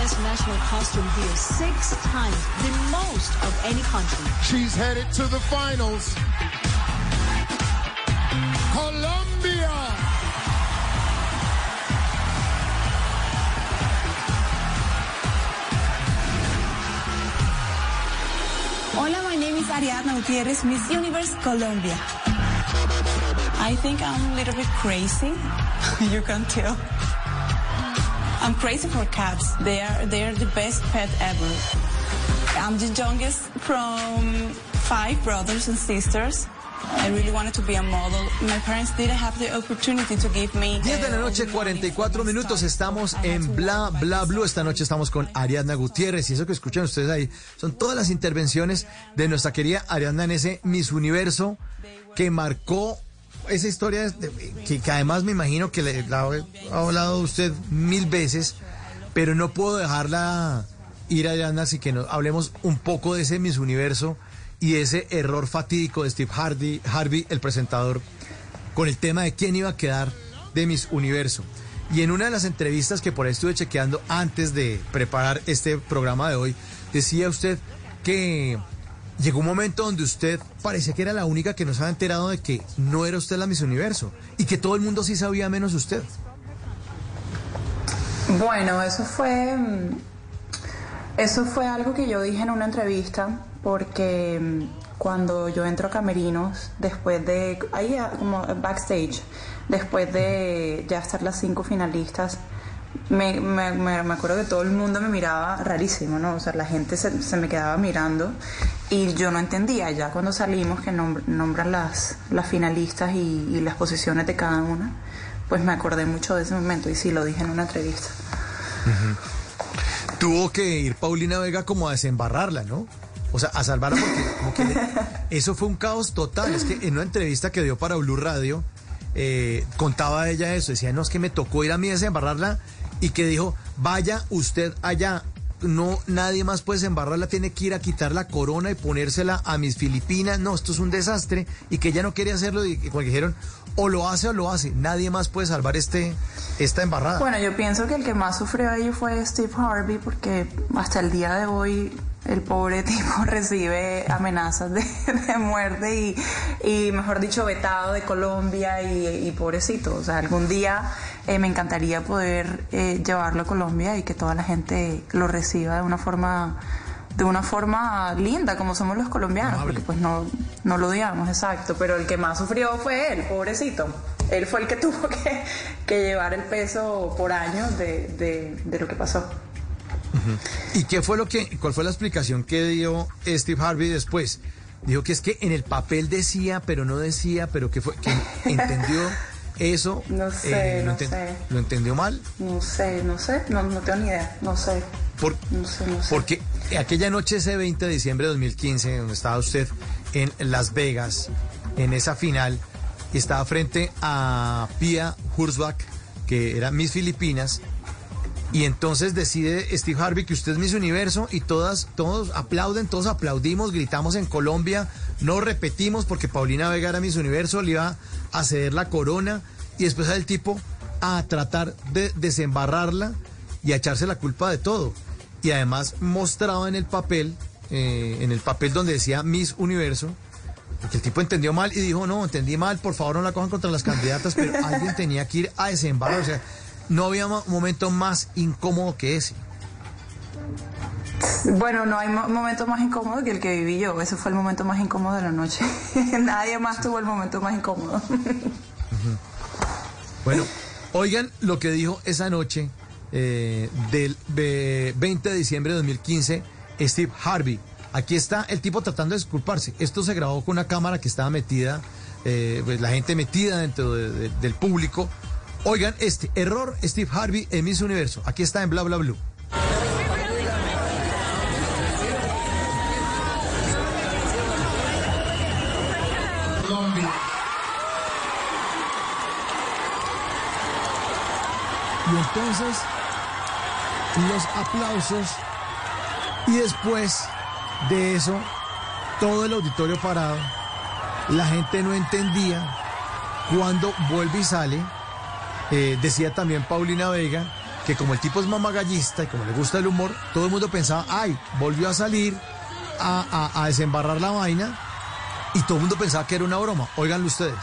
Has best national costume deal six times, the most of any country. She's headed to the finals. Colombia. Hola, my name is Ariadna Gutierrez, Miss Universe, Colombia. I think I'm a little bit crazy. you can tell. I'm crazy for cats. They are they are the best pet ever. I'm the youngest from five brothers and sisters. I really wanted to be a model. My parents didn't have the opportunity to give me. 10 de la noche, money 44 for minutos. Estamos en Bla. Bla Blue. Esta noche estamos con Ariadna Gutiérrez. Y eso que escuchan ustedes ahí son todas las intervenciones de nuestra querida Ariadna en ese Miss Universo que marcó esa historia que, además me imagino que le la ha hablado usted mil veces, pero no puedo dejarla ir Ariadna, así que no, hablemos un poco de ese Miss Universo y ese error fatídico de Steve Harvey, Harvey, el presentador, con el tema de quién iba a quedar de Miss Universo. Y en una de las entrevistas que por ahí estuve chequeando antes de preparar este programa de hoy, decía usted que llegó un momento donde usted parecía que era la única que no se había enterado de que no era usted la Miss Universo y que todo el mundo sí sabía menos usted. Bueno, eso fue mm, eso fue algo que yo dije en una entrevista porque mm, cuando yo entro a Camerinos después de ahí ah, como backstage después de ya estar las cinco finalistas me, me, me- me acuerdo que todo el mundo me miraba rarísimo, ¿no? O sea, la gente se, se me quedaba mirando y yo no entendía ya cuando salimos que nombr- nombran las, las finalistas y, y las posiciones de cada una, pues me acordé mucho de ese momento y sí lo dije en una entrevista. Tuvo que ir Paulina Vega como a desembarrarla, ¿no? O sea, a salvarla porque como que le- eso fue un caos total. Es que en una entrevista que dio para Blue Radio, eh, contaba ella eso. Decía, no, es que me tocó ir a mí a desembarrarla y que dijo, vaya usted allá. No, nadie más puede desembarrarla, tiene que ir a quitar la corona y ponérsela a mis Filipinas. No, esto es un desastre. Y que ella no quería hacerlo y como que dijeron, o lo hace o lo hace. Nadie más puede salvar este, esta embarrada. Bueno, yo pienso que el que más sufrió ahí fue Steve Harvey porque hasta el día de hoy el pobre tipo recibe amenazas de, de muerte y, y, mejor dicho, vetado de Colombia y, y pobrecito. O sea, algún día eh, me encantaría poder eh, llevarlo a Colombia y que toda la gente lo reciba de una forma de una forma linda como somos los colombianos, porque pues no, no lo odiamos, exacto, pero el que más sufrió fue él, pobrecito. Él fue el que tuvo que, que llevar el peso por años de, de, de lo que pasó. ¿Y qué fue lo que, cuál fue la explicación que dio Steve Harvey después? Dijo que es que en el papel decía, pero no decía, pero que fue, que entendió eso. No sé, lo, no sé. ¿Lo entendió mal? No sé, no sé, no, no tengo ni idea, no sé. Por- No sé, no sé. Porque aquella noche, ese 20 de diciembre de 2015, donde estaba usted en Las Vegas, en esa final, estaba frente a Pia Hurzbach, que era Miss Filipinas, y entonces decide Steve Harvey que usted es Miss Universo y todas, todos aplauden, todos aplaudimos, gritamos en Colombia, no repetimos porque Paulina Vega era Miss Universo, le iba a ceder la corona y después el tipo a tratar de desembarrarla y a echarse la culpa de todo. Y además mostraba en el papel, eh, en el papel donde decía Miss Universo, porque el tipo entendió mal y dijo, no, entendí mal, por favor no la cojan contra las candidatas, pero alguien tenía que ir a desembarrar. O sea, no había mo- momento más incómodo que ese. Bueno, no hay mo- momento más incómodo que el que viví yo. Ese fue el momento más incómodo de la noche. Nadie más tuvo el momento más incómodo. Bueno, oigan lo que dijo esa noche eh, del eh, 20 de diciembre de 2015 Steve Harvey. Aquí está el tipo tratando de disculparse. Esto se grabó con una cámara que estaba metida, eh, pues la gente metida dentro de- de- del público, Oigan, este error Steve Harvey en Miss Universo. Aquí está en Bla Bla Blue. Y entonces los aplausos y después de eso todo el auditorio parado, la gente no entendía cuando vuelve y sale. Eh, decía también Paulina Vega que como el tipo es mamagallista y como le gusta el humor, todo el mundo pensaba, ay, volvió a salir a, a- desembarrar la vaina y todo el mundo pensaba que era una broma. Óiganlo ustedes.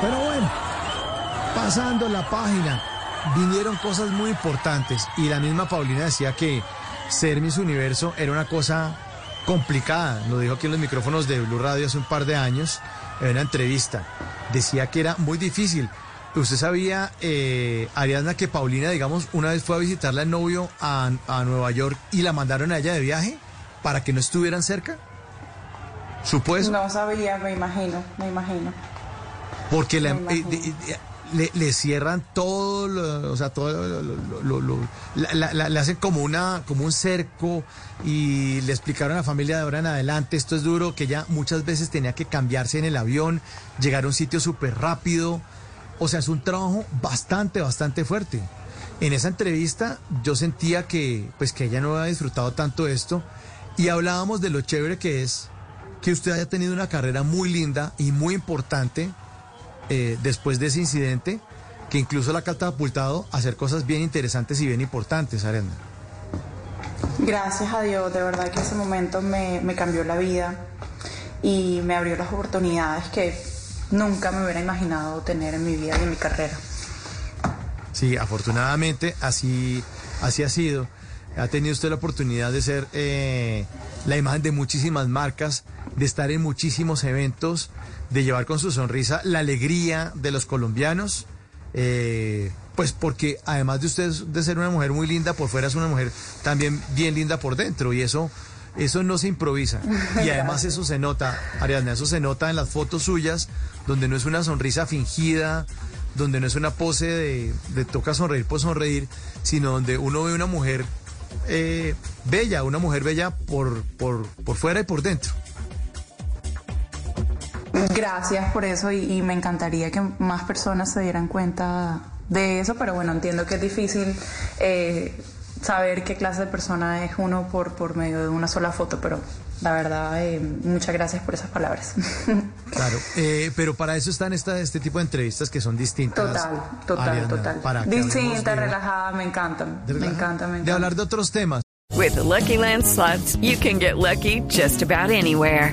Pero bueno, pasando la página, vinieron cosas muy importantes y la misma Paulina decía que ser Miss Universo era una cosa complicada. Lo dijo aquí en los micrófonos de Blue Radio hace un par de años en una entrevista. Decía que era muy difícil. ¿Usted sabía, eh, Ariadna, que Paulina, digamos, una vez fue a visitarle al novio a, a Nueva York y la mandaron a ella de viaje para que no estuvieran cerca? ¿Supo eso? No sabía, me imagino, me imagino. Porque la- eh, le, le cierran todo, lo- o sea, todo, lo- lo- la- la- le hacen como una, como un cerco y le explicaron a la familia de ahora en adelante, esto es duro, que ella muchas veces tenía que cambiarse en el avión, llegar a un sitio súper rápido, o sea, es un trabajo bastante, bastante fuerte. En esa entrevista yo sentía que, pues, que ella no había disfrutado tanto esto y hablábamos de lo chévere que es que usted haya tenido una carrera muy linda y muy importante eh, después de ese incidente, que incluso la ha catapultado a hacer cosas bien interesantes y bien importantes, Arenda. Gracias a Dios, de verdad que ese momento me, me cambió la vida y me abrió las oportunidades que nunca me hubiera imaginado tener en mi vida y en mi carrera. Sí, afortunadamente así, así ha sido. Ha tenido usted la oportunidad de ser eh, la imagen de muchísimas marcas, de estar en muchísimos eventos, de llevar con su sonrisa la alegría de los colombianos. eh, pues porque además de usted de ser una mujer muy linda por fuera, es una mujer también bien linda por dentro y eso, eso no se improvisa. Y además eso se nota, Ariadna, eso se nota en las fotos suyas, donde no es una sonrisa fingida, donde no es una pose de, de toca sonreír por sonreír, sino donde uno ve una mujer eh, bella, una mujer bella por, por, por fuera y por dentro. Gracias por eso y, y me encantaría que más personas se dieran cuenta de eso, pero bueno, entiendo que es difícil eh, saber qué clase de persona es uno por, por medio de una sola foto, pero la verdad, eh, muchas gracias por esas palabras. Claro, eh, pero para eso están esta, este tipo de entrevistas que son distintas. Total, total, Ariadna, total. para Distinta, de- relajada, me encantan. de Me encanta, me De encanta. hablar de otros temas. With the Lucky Land slots, you can get lucky just about anywhere.